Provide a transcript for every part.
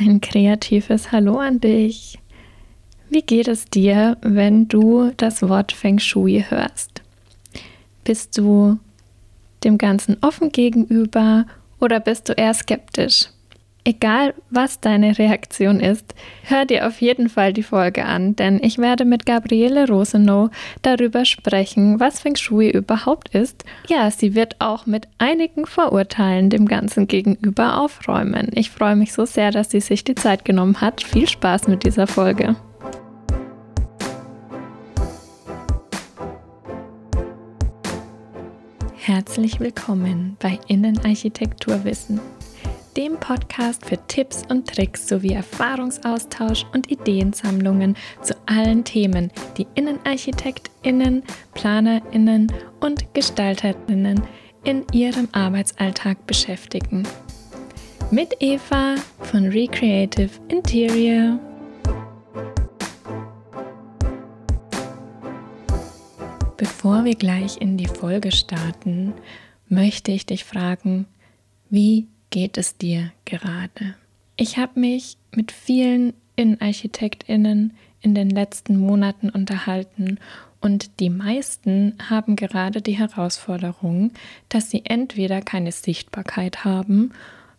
Ein kreatives Hallo an dich. Wie geht es dir, wenn du das Wort Feng Shui hörst? Bist du dem Ganzen offen gegenüber oder bist du eher skeptisch? Egal, was deine Reaktion ist, hör dir auf jeden Fall die Folge an, denn ich werde mit Gabriele Rosenow darüber sprechen, was Feng Shui überhaupt ist. Ja, sie wird auch mit einigen Vorurteilen dem Ganzen gegenüber aufräumen. Ich freue mich so sehr, dass sie sich die Zeit genommen hat. Viel Spaß mit dieser Folge. Herzlich willkommen bei Innenarchitekturwissen dem Podcast für Tipps und Tricks sowie Erfahrungsaustausch und Ideensammlungen zu allen Themen, die Innenarchitektinnen, Planerinnen und Gestalterinnen in ihrem Arbeitsalltag beschäftigen. Mit Eva von Recreative Interior. Bevor wir gleich in die Folge starten, möchte ich dich fragen, wie geht es dir gerade? Ich habe mich mit vielen Innenarchitektinnen in den letzten Monaten unterhalten und die meisten haben gerade die Herausforderung, dass sie entweder keine Sichtbarkeit haben,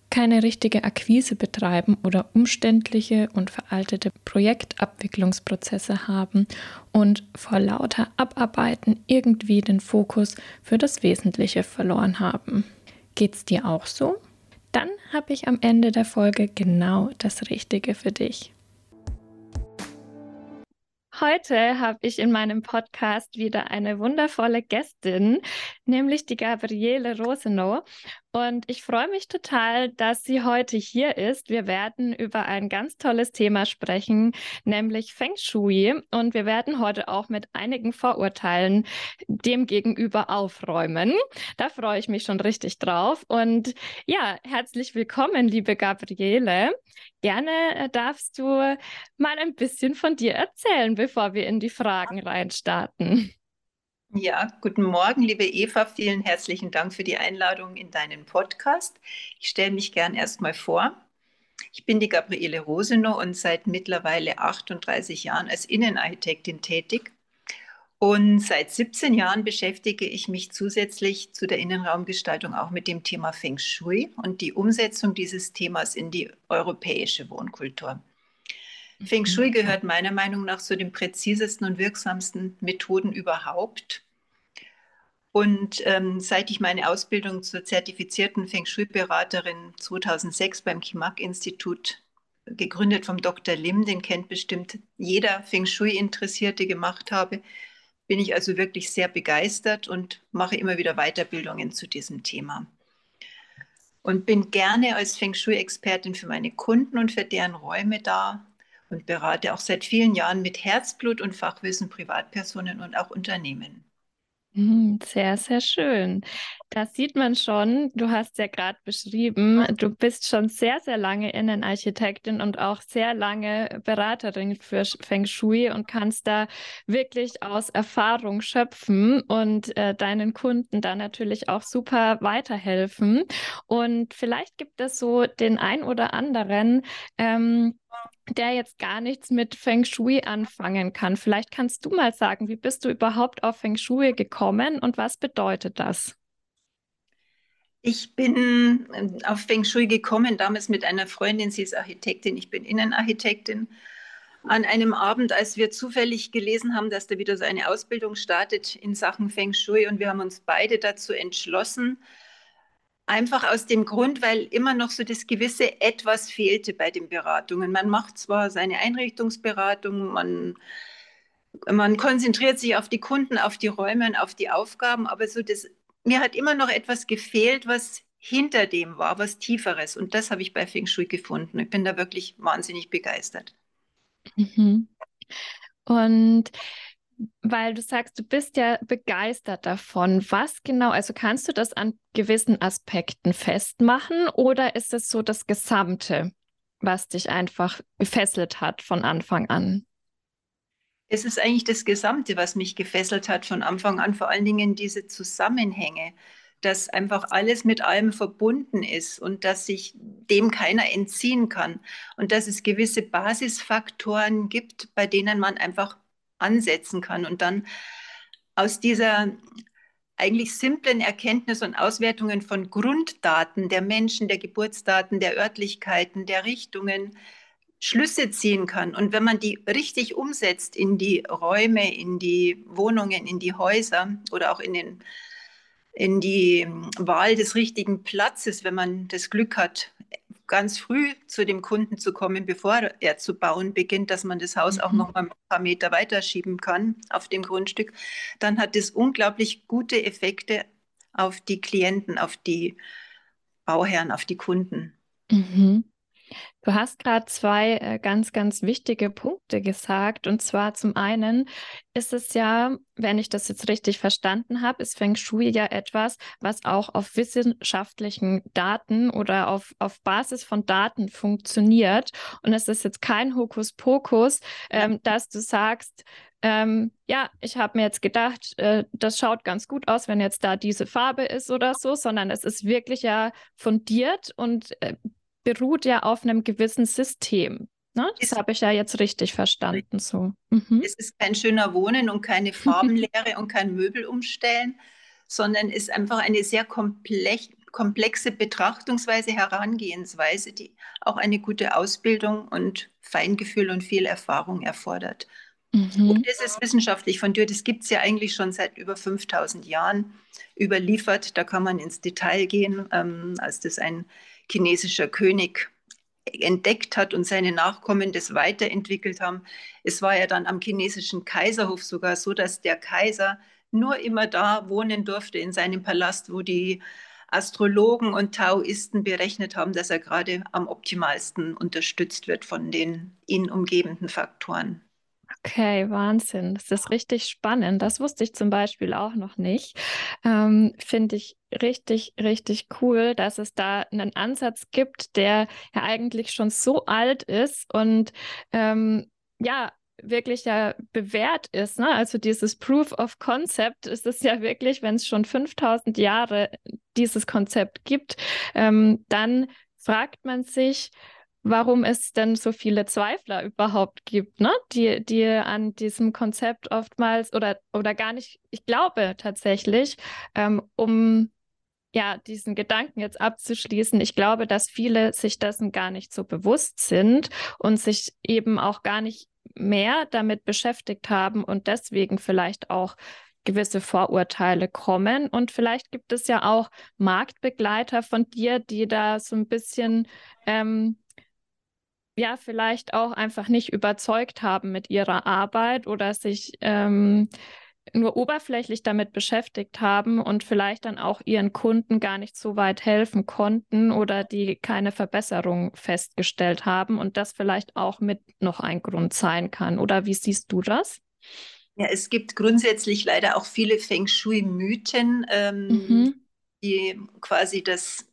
keine richtige Akquise betreiben oder umständliche und veraltete Projektabwicklungsprozesse haben und vor lauter Abarbeiten irgendwie den Fokus für das Wesentliche verloren haben. Geht's dir auch so? Dann habe ich am Ende der Folge genau das Richtige für dich. Heute habe ich in meinem Podcast wieder eine wundervolle Gästin, nämlich die Gabriele Rosenow. Und ich freue mich total, dass sie heute hier ist. Wir werden über ein ganz tolles Thema sprechen, nämlich Feng Shui. Und wir werden heute auch mit einigen Vorurteilen dem gegenüber aufräumen. Da freue ich mich schon richtig drauf. Und ja, herzlich willkommen, liebe Gabriele. Gerne äh, darfst du mal ein bisschen von dir erzählen, bevor wir in die Fragen reinstarten. Ja, guten Morgen, liebe Eva. Vielen herzlichen Dank für die Einladung in deinen Podcast. Ich stelle mich gern erstmal vor. Ich bin die Gabriele Rosenow und seit mittlerweile 38 Jahren als Innenarchitektin tätig. Und seit 17 Jahren beschäftige ich mich zusätzlich zu der Innenraumgestaltung auch mit dem Thema Feng Shui und die Umsetzung dieses Themas in die europäische Wohnkultur. Feng Shui mhm. gehört meiner Meinung nach zu den präzisesten und wirksamsten Methoden überhaupt. Und ähm, seit ich meine Ausbildung zur zertifizierten Feng Shui-Beraterin 2006 beim Kimak-Institut gegründet vom Dr. Lim, den kennt bestimmt jeder Feng Shui-Interessierte, gemacht habe, bin ich also wirklich sehr begeistert und mache immer wieder Weiterbildungen zu diesem Thema. Und bin gerne als Feng Shui-Expertin für meine Kunden und für deren Räume da und berate auch seit vielen Jahren mit Herzblut und Fachwissen Privatpersonen und auch Unternehmen. Mhm, sehr, sehr schön. Das sieht man schon. Du hast ja gerade beschrieben, du bist schon sehr, sehr lange Innenarchitektin und auch sehr lange Beraterin für Feng Shui und kannst da wirklich aus Erfahrung schöpfen und äh, deinen Kunden da natürlich auch super weiterhelfen. Und vielleicht gibt es so den ein oder anderen, ähm, der jetzt gar nichts mit Feng Shui anfangen kann. Vielleicht kannst du mal sagen, wie bist du überhaupt auf Feng Shui gekommen und was bedeutet das? Ich bin ähm, auf Feng Shui gekommen, damals mit einer Freundin, sie ist Architektin, ich bin Innenarchitektin. An einem Abend, als wir zufällig gelesen haben, dass da wieder so eine Ausbildung startet in Sachen Feng Shui und wir haben uns beide dazu entschlossen, Einfach aus dem Grund, weil immer noch so das gewisse Etwas fehlte bei den Beratungen. Man macht zwar seine Einrichtungsberatung, man, man konzentriert sich auf die Kunden, auf die Räume und auf die Aufgaben, aber so das, mir hat immer noch etwas gefehlt, was hinter dem war, was Tieferes. Und das habe ich bei Feng Shui gefunden. Ich bin da wirklich wahnsinnig begeistert. Mhm. Und weil du sagst, du bist ja begeistert davon. Was genau, also kannst du das an gewissen Aspekten festmachen oder ist es so das Gesamte, was dich einfach gefesselt hat von Anfang an? Es ist eigentlich das Gesamte, was mich gefesselt hat von Anfang an, vor allen Dingen diese Zusammenhänge dass einfach alles mit allem verbunden ist und dass sich dem keiner entziehen kann und dass es gewisse Basisfaktoren gibt, bei denen man einfach ansetzen kann und dann aus dieser eigentlich simplen Erkenntnis und Auswertungen von Grunddaten der Menschen, der Geburtsdaten, der Örtlichkeiten, der Richtungen Schlüsse ziehen kann. Und wenn man die richtig umsetzt in die Räume, in die Wohnungen, in die Häuser oder auch in, den, in die Wahl des richtigen Platzes, wenn man das Glück hat, ganz früh zu dem Kunden zu kommen, bevor er zu bauen beginnt, dass man das Haus mhm. auch noch mal ein paar Meter weiterschieben kann auf dem Grundstück, dann hat das unglaublich gute Effekte auf die Klienten, auf die Bauherren, auf die Kunden. Mhm. Du hast gerade zwei äh, ganz, ganz wichtige Punkte gesagt. Und zwar zum einen ist es ja, wenn ich das jetzt richtig verstanden habe, ist Feng Shui ja etwas, was auch auf wissenschaftlichen Daten oder auf, auf Basis von Daten funktioniert. Und es ist jetzt kein Hokuspokus, ähm, dass du sagst, ähm, ja, ich habe mir jetzt gedacht, äh, das schaut ganz gut aus, wenn jetzt da diese Farbe ist oder so, sondern es ist wirklich ja fundiert und äh, beruht ja auf einem gewissen System. Ne? Das habe ich ja jetzt richtig verstanden. So. Mhm. Es ist kein schöner Wohnen und keine Farbenlehre und kein Möbel umstellen, sondern ist einfach eine sehr komplex, komplexe Betrachtungsweise, Herangehensweise, die auch eine gute Ausbildung und Feingefühl und viel Erfahrung erfordert. Mhm. Und das ist wissenschaftlich fundiert. Das gibt es ja eigentlich schon seit über 5000 Jahren überliefert. Da kann man ins Detail gehen, ähm, als das ein chinesischer König entdeckt hat und seine Nachkommen das weiterentwickelt haben. Es war ja dann am chinesischen Kaiserhof sogar so, dass der Kaiser nur immer da wohnen durfte in seinem Palast, wo die Astrologen und Taoisten berechnet haben, dass er gerade am optimalsten unterstützt wird von den ihn umgebenden Faktoren. Okay, Wahnsinn. Das ist richtig spannend. Das wusste ich zum Beispiel auch noch nicht. Ähm, Finde ich richtig, richtig cool, dass es da einen Ansatz gibt, der ja eigentlich schon so alt ist und ähm, ja, wirklich ja bewährt ist. Ne? Also dieses Proof of Concept ist es ja wirklich, wenn es schon 5000 Jahre dieses Konzept gibt, ähm, dann fragt man sich, warum es denn so viele Zweifler überhaupt gibt, ne? die, die an diesem Konzept oftmals oder, oder gar nicht, ich glaube tatsächlich, ähm, um ja, diesen Gedanken jetzt abzuschließen, ich glaube, dass viele sich dessen gar nicht so bewusst sind und sich eben auch gar nicht mehr damit beschäftigt haben und deswegen vielleicht auch gewisse Vorurteile kommen. Und vielleicht gibt es ja auch Marktbegleiter von dir, die da so ein bisschen ähm, ja vielleicht auch einfach nicht überzeugt haben mit ihrer Arbeit oder sich ähm, nur oberflächlich damit beschäftigt haben und vielleicht dann auch ihren Kunden gar nicht so weit helfen konnten oder die keine Verbesserung festgestellt haben und das vielleicht auch mit noch ein Grund sein kann. Oder wie siehst du das? Ja, es gibt grundsätzlich leider auch viele Feng Shui-Mythen, ähm, mhm. die quasi das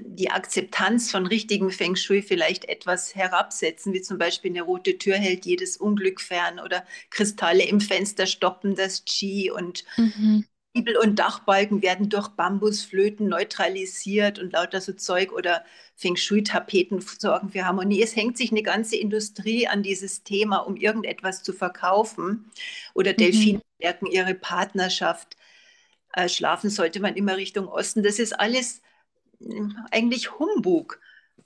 die Akzeptanz von richtigem Feng Shui vielleicht etwas herabsetzen, wie zum Beispiel eine rote Tür hält jedes Unglück fern oder Kristalle im Fenster stoppen das Qi und mhm. Giebel und Dachbalken werden durch Bambusflöten neutralisiert und lauter so Zeug oder Feng Shui-Tapeten sorgen für Harmonie. Es hängt sich eine ganze Industrie an dieses Thema, um irgendetwas zu verkaufen. Oder Delfine mhm. stärken ihre Partnerschaft. Äh, schlafen sollte man immer Richtung Osten. Das ist alles eigentlich Humbug.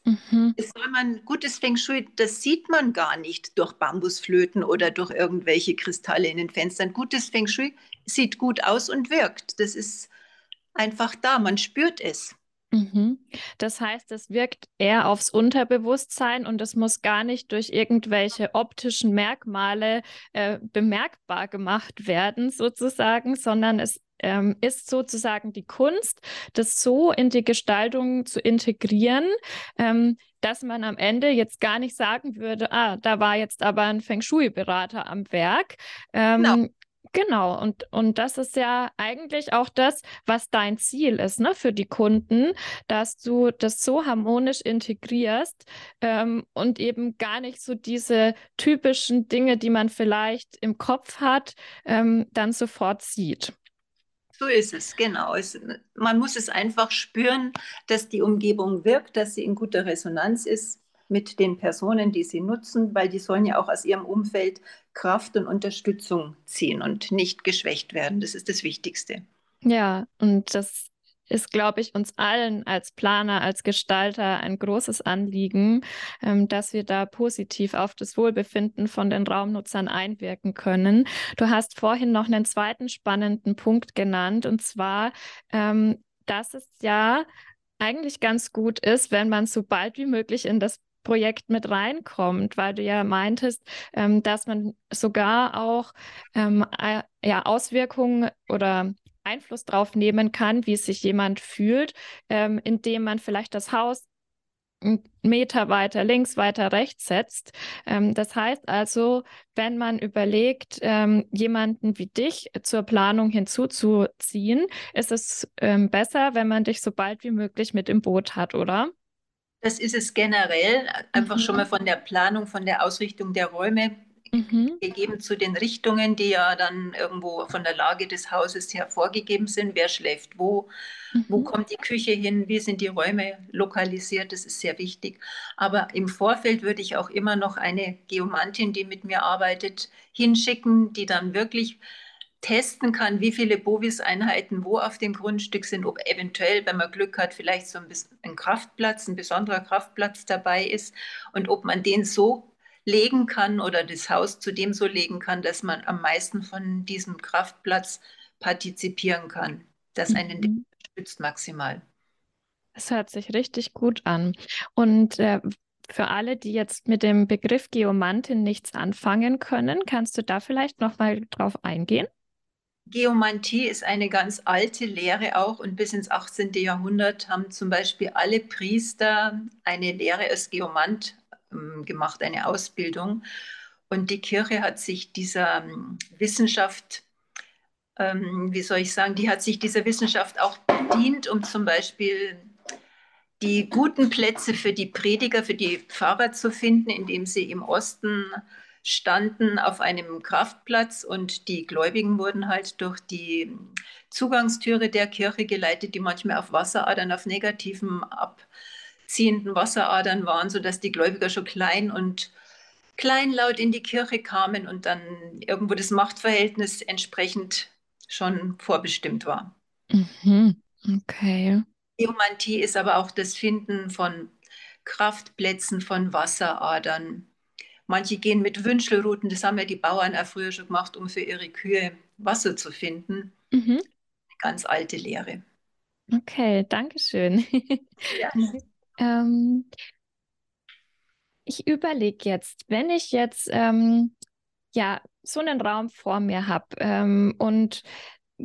Mhm. soll man, gutes Feng Shui, das sieht man gar nicht durch Bambusflöten oder durch irgendwelche Kristalle in den Fenstern. Gutes Feng Shui sieht gut aus und wirkt. Das ist einfach da, man spürt es. Mhm. Das heißt, es wirkt eher aufs Unterbewusstsein und es muss gar nicht durch irgendwelche optischen Merkmale äh, bemerkbar gemacht werden, sozusagen, sondern es ähm, ist sozusagen die Kunst, das so in die Gestaltung zu integrieren, ähm, dass man am Ende jetzt gar nicht sagen würde, ah, da war jetzt aber ein Feng Shui-Berater am Werk. Ähm, genau. Genau, und, und das ist ja eigentlich auch das, was dein Ziel ist, ne, für die Kunden, dass du das so harmonisch integrierst ähm, und eben gar nicht so diese typischen Dinge, die man vielleicht im Kopf hat, ähm, dann sofort sieht. So ist es, genau. Es, man muss es einfach spüren, dass die Umgebung wirkt, dass sie in guter Resonanz ist mit den Personen, die sie nutzen, weil die sollen ja auch aus ihrem Umfeld Kraft und Unterstützung ziehen und nicht geschwächt werden. Das ist das Wichtigste. Ja, und das ist, glaube ich, uns allen als Planer, als Gestalter ein großes Anliegen, ähm, dass wir da positiv auf das Wohlbefinden von den Raumnutzern einwirken können. Du hast vorhin noch einen zweiten spannenden Punkt genannt, und zwar, ähm, dass es ja eigentlich ganz gut ist, wenn man so bald wie möglich in das Projekt mit reinkommt, weil du ja meintest, ähm, dass man sogar auch ähm, äh, ja, Auswirkungen oder Einfluss drauf nehmen kann, wie sich jemand fühlt, ähm, indem man vielleicht das Haus einen Meter weiter links, weiter rechts setzt. Ähm, das heißt also, wenn man überlegt, ähm, jemanden wie dich zur Planung hinzuzuziehen, ist es ähm, besser, wenn man dich so bald wie möglich mit im Boot hat, oder? Das ist es generell, einfach mhm. schon mal von der Planung, von der Ausrichtung der Räume mhm. gegeben zu den Richtungen, die ja dann irgendwo von der Lage des Hauses her vorgegeben sind. Wer schläft wo? Mhm. Wo kommt die Küche hin? Wie sind die Räume lokalisiert? Das ist sehr wichtig. Aber im Vorfeld würde ich auch immer noch eine Geomantin, die mit mir arbeitet, hinschicken, die dann wirklich testen kann, wie viele Bovis-Einheiten wo auf dem Grundstück sind, ob eventuell, wenn man Glück hat, vielleicht so ein, bisschen ein Kraftplatz, ein besonderer Kraftplatz dabei ist und ob man den so legen kann oder das Haus zudem so legen kann, dass man am meisten von diesem Kraftplatz partizipieren kann. Das einen mhm. unterstützt maximal. Das hört sich richtig gut an. Und äh, für alle, die jetzt mit dem Begriff Geomantin nichts anfangen können, kannst du da vielleicht noch mal drauf eingehen? Geomantie ist eine ganz alte Lehre auch und bis ins 18. Jahrhundert haben zum Beispiel alle Priester eine Lehre als Geomant gemacht, eine Ausbildung. Und die Kirche hat sich dieser ähm, Wissenschaft, ähm, wie soll ich sagen, die hat sich dieser Wissenschaft auch bedient, um zum Beispiel die guten Plätze für die Prediger, für die Pfarrer zu finden, indem sie im Osten standen auf einem Kraftplatz und die Gläubigen wurden halt durch die Zugangstüre der Kirche geleitet, die manchmal auf Wasseradern, auf negativen ab ziehenden Wasseradern waren, sodass die Gläubiger schon klein und kleinlaut in die Kirche kamen und dann irgendwo das Machtverhältnis entsprechend schon vorbestimmt war. Mhm. Okay. Geomantie ist aber auch das Finden von Kraftplätzen, von Wasseradern. Manche gehen mit Wünschelruten, das haben ja die Bauern auch früher schon gemacht, um für ihre Kühe Wasser zu finden. Mhm. Eine ganz alte Lehre. Okay, danke schön. Ja. Ähm, ich überlege jetzt, wenn ich jetzt ähm, ja so einen Raum vor mir habe ähm, und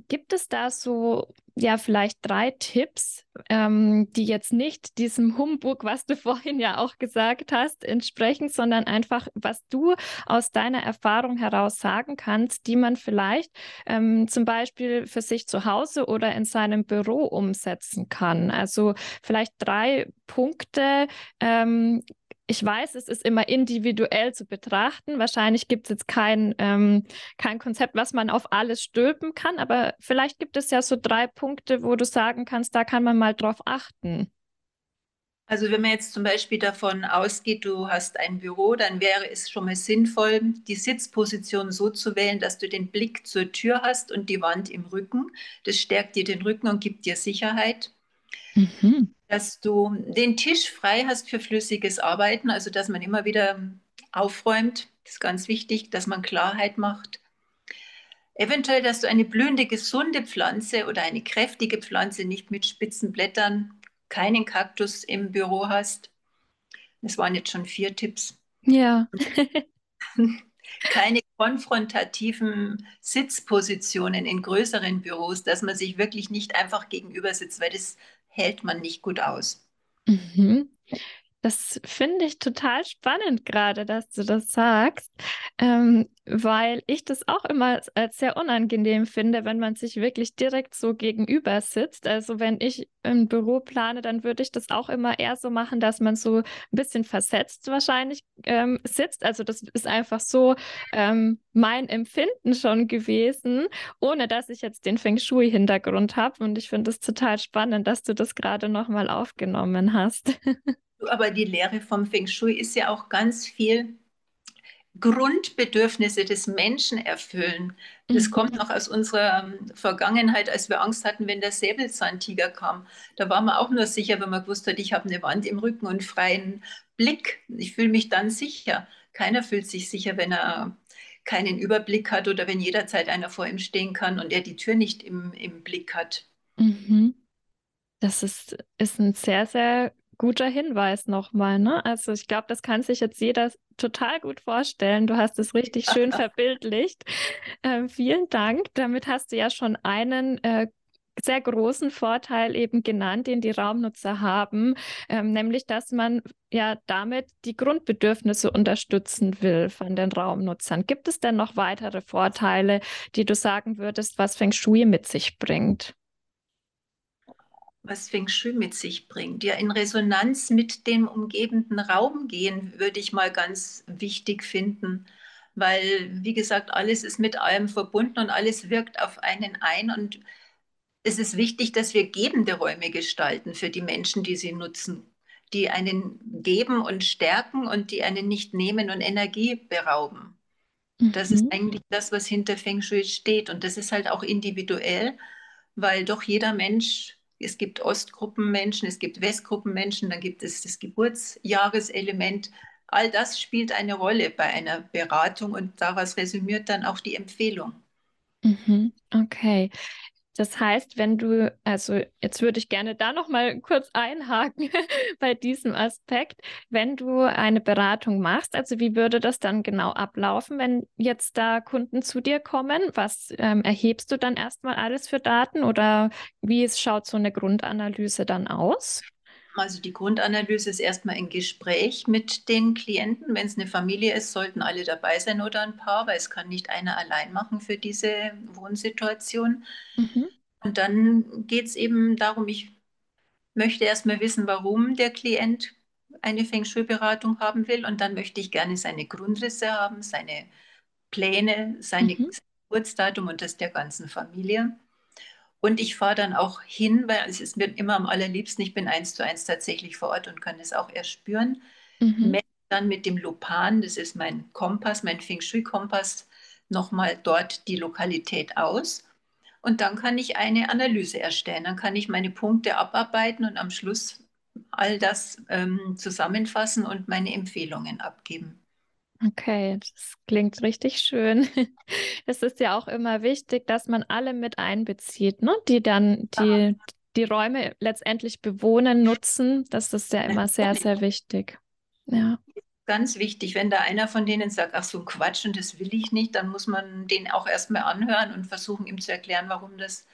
gibt es da so ja vielleicht drei Tipps, ähm, die jetzt nicht diesem Humbug, was du vorhin ja auch gesagt hast, entsprechen, sondern einfach, was du aus deiner Erfahrung heraus sagen kannst, die man vielleicht ähm, zum Beispiel für sich zu Hause oder in seinem Büro umsetzen kann. Also vielleicht drei Punkte, ähm, ich weiß, es ist immer individuell zu betrachten. Wahrscheinlich gibt es jetzt kein, ähm, kein Konzept, was man auf alles stülpen kann, aber vielleicht gibt es ja so drei Punkte, wo du sagen kannst, da kann man mal drauf achten. Also wenn man jetzt zum Beispiel davon ausgeht, du hast ein Büro, dann wäre es schon mal sinnvoll, die Sitzposition so zu wählen, dass du den Blick zur Tür hast und die Wand im Rücken. Das stärkt dir den Rücken und gibt dir Sicherheit. Mhm dass du den Tisch frei hast für flüssiges Arbeiten, also dass man immer wieder aufräumt. Das ist ganz wichtig, dass man Klarheit macht. Eventuell, dass du eine blühende, gesunde Pflanze oder eine kräftige Pflanze nicht mit spitzen Blättern, keinen Kaktus im Büro hast. Das waren jetzt schon vier Tipps. Ja. keine konfrontativen Sitzpositionen in größeren Büros, dass man sich wirklich nicht einfach gegenüber sitzt, weil das hält man nicht gut aus. Mhm. Das finde ich total spannend gerade, dass du das sagst, ähm, weil ich das auch immer als sehr unangenehm finde, wenn man sich wirklich direkt so gegenüber sitzt. Also wenn ich im Büro plane, dann würde ich das auch immer eher so machen, dass man so ein bisschen versetzt wahrscheinlich ähm, sitzt. Also das ist einfach so ähm, mein Empfinden schon gewesen, ohne dass ich jetzt den Feng Shui-Hintergrund habe. Und ich finde es total spannend, dass du das gerade nochmal aufgenommen hast. Aber die Lehre vom Feng Shui ist ja auch ganz viel Grundbedürfnisse des Menschen erfüllen. Das mhm. kommt noch aus unserer ähm, Vergangenheit, als wir Angst hatten, wenn der Säbelzahntiger kam. Da war man auch nur sicher, wenn man gewusst hat, ich habe eine Wand im Rücken und freien Blick. Ich fühle mich dann sicher. Keiner fühlt sich sicher, wenn er keinen Überblick hat oder wenn jederzeit einer vor ihm stehen kann und er die Tür nicht im, im Blick hat. Mhm. Das ist, ist ein sehr, sehr guter Hinweis nochmal, ne? Also ich glaube, das kann sich jetzt jeder total gut vorstellen. Du hast es richtig schön verbildlicht. Äh, vielen Dank. Damit hast du ja schon einen äh, sehr großen Vorteil eben genannt, den die Raumnutzer haben, ähm, nämlich dass man ja damit die Grundbedürfnisse unterstützen will von den Raumnutzern. Gibt es denn noch weitere Vorteile, die du sagen würdest, was Feng Shui mit sich bringt? Was Feng Shui mit sich bringt. Ja, in Resonanz mit dem umgebenden Raum gehen, würde ich mal ganz wichtig finden, weil, wie gesagt, alles ist mit allem verbunden und alles wirkt auf einen ein und es ist wichtig, dass wir gebende Räume gestalten für die Menschen, die sie nutzen, die einen geben und stärken und die einen nicht nehmen und Energie berauben. Mhm. Das ist mhm. eigentlich das, was hinter Feng Shui steht und das ist halt auch individuell, weil doch jeder Mensch es gibt Ostgruppenmenschen, es gibt Westgruppenmenschen, dann gibt es das Geburtsjahreselement. All das spielt eine Rolle bei einer Beratung und daraus resümiert dann auch die Empfehlung. Mhm, okay. Das heißt, wenn du, also jetzt würde ich gerne da noch mal kurz einhaken bei diesem Aspekt, wenn du eine Beratung machst, also wie würde das dann genau ablaufen, wenn jetzt da Kunden zu dir kommen? Was ähm, erhebst du dann erstmal alles für Daten oder wie schaut so eine Grundanalyse dann aus? Also die Grundanalyse ist erstmal ein Gespräch mit den Klienten. Wenn es eine Familie ist, sollten alle dabei sein oder ein Paar, weil es kann nicht einer allein machen für diese Wohnsituation. Mhm. Und dann geht es eben darum, ich möchte erstmal wissen, warum der Klient eine Feng Shui-Beratung haben will. Und dann möchte ich gerne seine Grundrisse haben, seine Pläne, seine mhm. Geburtsdatum und das der ganzen Familie. Und ich fahre dann auch hin, weil es ist mir immer am allerliebsten, ich bin eins zu eins tatsächlich vor Ort und kann es auch erspüren. Mhm. Dann mit dem Lupan, das ist mein Kompass, mein Feng Shui-Kompass, nochmal dort die Lokalität aus. Und dann kann ich eine Analyse erstellen. Dann kann ich meine Punkte abarbeiten und am Schluss all das ähm, zusammenfassen und meine Empfehlungen abgeben. Okay, das klingt richtig schön. Es ist ja auch immer wichtig, dass man alle mit einbezieht, ne? die dann die, die Räume letztendlich bewohnen, nutzen. Das ist ja immer sehr, sehr wichtig. Ja. Ganz wichtig, wenn da einer von denen sagt, ach so ein Quatsch und das will ich nicht, dann muss man den auch erstmal anhören und versuchen, ihm zu erklären, warum das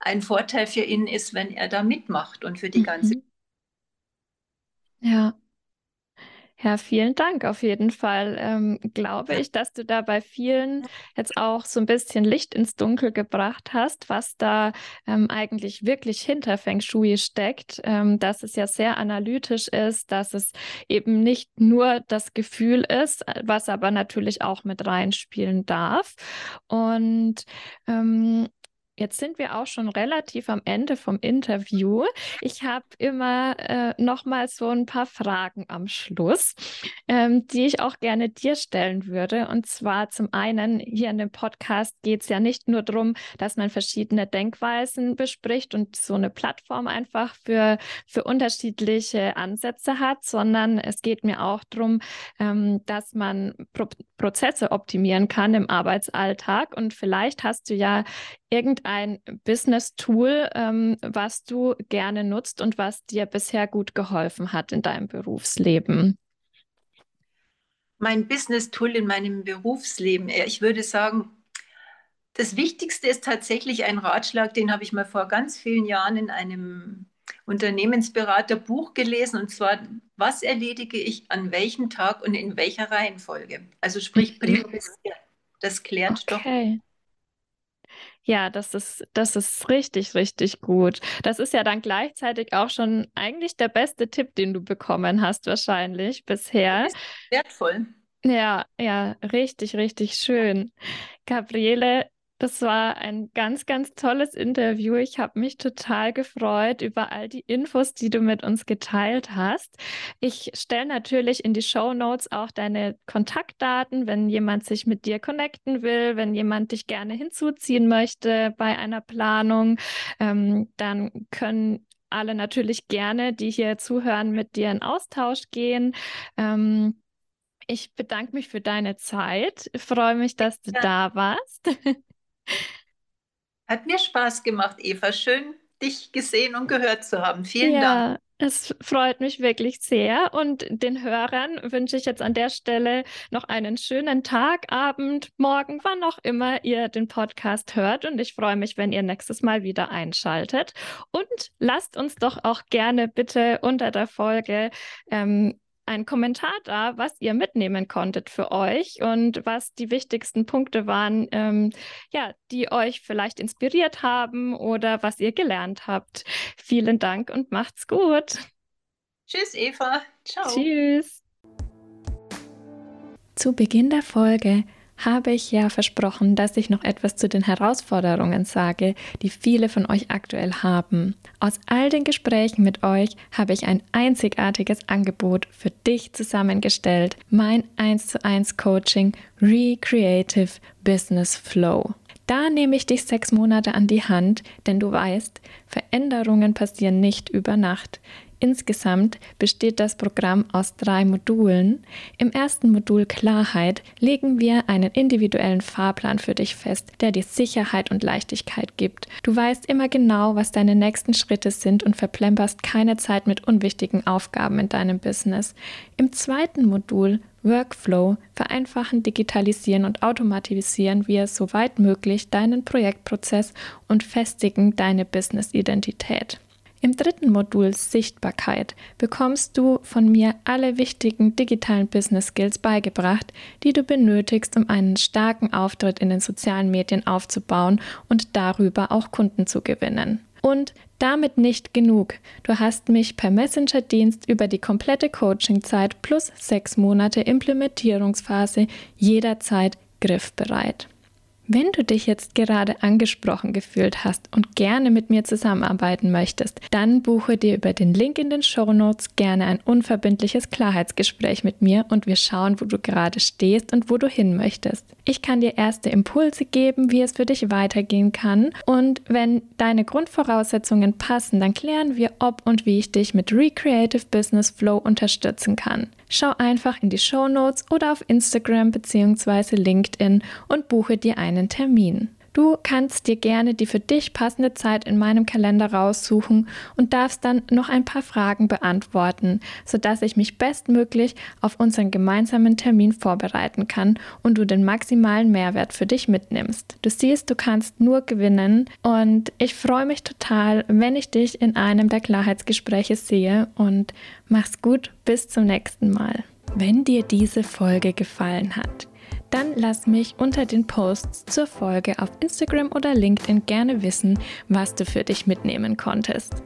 ein Vorteil für ihn ist, wenn er da mitmacht und für die ganze. Mhm. Ja. Ja, vielen Dank auf jeden Fall. Ähm, glaube ich, dass du da bei vielen jetzt auch so ein bisschen Licht ins Dunkel gebracht hast, was da ähm, eigentlich wirklich hinter Feng Shui steckt, ähm, dass es ja sehr analytisch ist, dass es eben nicht nur das Gefühl ist, was aber natürlich auch mit reinspielen darf. Und ähm, Jetzt sind wir auch schon relativ am Ende vom Interview. Ich habe immer äh, noch mal so ein paar Fragen am Schluss, ähm, die ich auch gerne dir stellen würde. Und zwar zum einen hier in dem Podcast geht es ja nicht nur darum, dass man verschiedene Denkweisen bespricht und so eine Plattform einfach für, für unterschiedliche Ansätze hat, sondern es geht mir auch darum, ähm, dass man Pro Prozesse optimieren kann im Arbeitsalltag. Und vielleicht hast du ja irgendein Business-Tool, ähm, was du gerne nutzt und was dir bisher gut geholfen hat in deinem Berufsleben? Mein Business-Tool in meinem Berufsleben, ich würde sagen, das Wichtigste ist tatsächlich ein Ratschlag, den habe ich mal vor ganz vielen Jahren in einem Unternehmensberater Buch gelesen und zwar, was erledige ich an welchem Tag und in welcher Reihenfolge? Also sprich mhm. priorisieren. Das klärt okay. doch. Ja, das ist, das ist richtig, richtig gut. Das ist ja dann gleichzeitig auch schon eigentlich der beste Tipp, den du bekommen hast, wahrscheinlich bisher. wertvoll. Ja, ja, richtig, richtig schön. Gabriele, das war ein ganz, ganz tolles Interview. Ich habe mich total gefreut über all die Infos, die du mit uns geteilt hast. Ich stelle natürlich in die Show Notes auch deine Kontaktdaten, wenn jemand sich mit dir connecten will, wenn jemand dich gerne hinzuziehen möchte bei einer Planung, ähm, dann können alle natürlich gerne, die hier zuhören, mit dir in Austausch gehen. Ähm, ich bedanke mich für deine Zeit. Ich freue mich, dass du ja. da warst. Hat mir Spaß gemacht, Eva. Schön, dich gesehen und gehört zu haben. Vielen ja, Dank. Es freut mich wirklich sehr und den Hörern wünsche ich jetzt an der Stelle noch einen schönen Tag, Abend, Morgen, wann auch immer ihr den Podcast hört und ich freue mich, wenn ihr nächstes Mal wieder einschaltet und lasst uns doch auch gerne bitte unter der Folge ähm, einen Kommentar da, was ihr mitnehmen konntet für euch und was die wichtigsten Punkte waren, ähm, ja, die euch vielleicht inspiriert haben oder was ihr gelernt habt. Vielen Dank und macht's gut. Tschüss, Eva. Ciao. Tschüss. Zu Beginn der Folge habe ich ja versprochen, dass ich noch etwas zu den Herausforderungen sage, die viele von euch aktuell haben. Aus all den Gesprächen mit euch habe ich ein einzigartiges Angebot für dich zusammengestellt. Mein 1 zu 1 Coaching Recreative Business Flow. Da nehme ich dich sechs Monate an die Hand, denn du weißt, Veränderungen passieren nicht über Nacht. Insgesamt besteht das Programm aus drei Modulen. Im ersten Modul Klarheit legen wir einen individuellen Fahrplan für dich fest, der dir Sicherheit und Leichtigkeit gibt. Du weißt immer genau, was deine nächsten Schritte sind und verplemperst keine Zeit mit unwichtigen Aufgaben in deinem Business. Im zweiten Modul Workflow vereinfachen, digitalisieren und automatisieren wir soweit möglich deinen Projektprozess und festigen deine Business-Identität. Im dritten Modul Sichtbarkeit bekommst du von mir alle wichtigen digitalen Business Skills beigebracht, die du benötigst, um einen starken Auftritt in den sozialen Medien aufzubauen und darüber auch Kunden zu gewinnen. Und damit nicht genug. Du hast mich per Messenger-Dienst über die komplette Coachingzeit plus sechs Monate Implementierungsphase jederzeit griffbereit. Wenn du dich jetzt gerade angesprochen gefühlt hast und gerne mit mir zusammenarbeiten möchtest, dann buche dir über den Link in den Show Notes gerne ein unverbindliches Klarheitsgespräch mit mir und wir schauen, wo du gerade stehst und wo du hin möchtest. Ich kann dir erste Impulse geben, wie es für dich weitergehen kann und wenn deine Grundvoraussetzungen passen, dann klären wir, ob und wie ich dich mit Recreative Business Flow unterstützen kann. Schau einfach in die Show Notes oder auf Instagram bzw. LinkedIn und buche dir einen Termin. Du kannst dir gerne die für dich passende Zeit in meinem Kalender raussuchen und darfst dann noch ein paar Fragen beantworten, sodass ich mich bestmöglich auf unseren gemeinsamen Termin vorbereiten kann und du den maximalen Mehrwert für dich mitnimmst. Du siehst, du kannst nur gewinnen und ich freue mich total, wenn ich dich in einem der Klarheitsgespräche sehe und mach's gut, bis zum nächsten Mal. Wenn dir diese Folge gefallen hat, dann lass mich unter den Posts zur Folge auf Instagram oder LinkedIn gerne wissen, was du für dich mitnehmen konntest.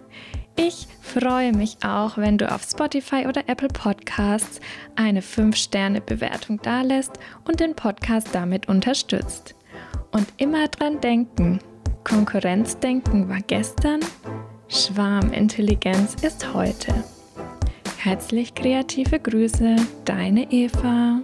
Ich freue mich auch, wenn du auf Spotify oder Apple Podcasts eine 5-Sterne-Bewertung dalässt und den Podcast damit unterstützt. Und immer dran denken, Konkurrenzdenken war gestern, Schwarmintelligenz ist heute. Herzlich kreative Grüße, deine Eva.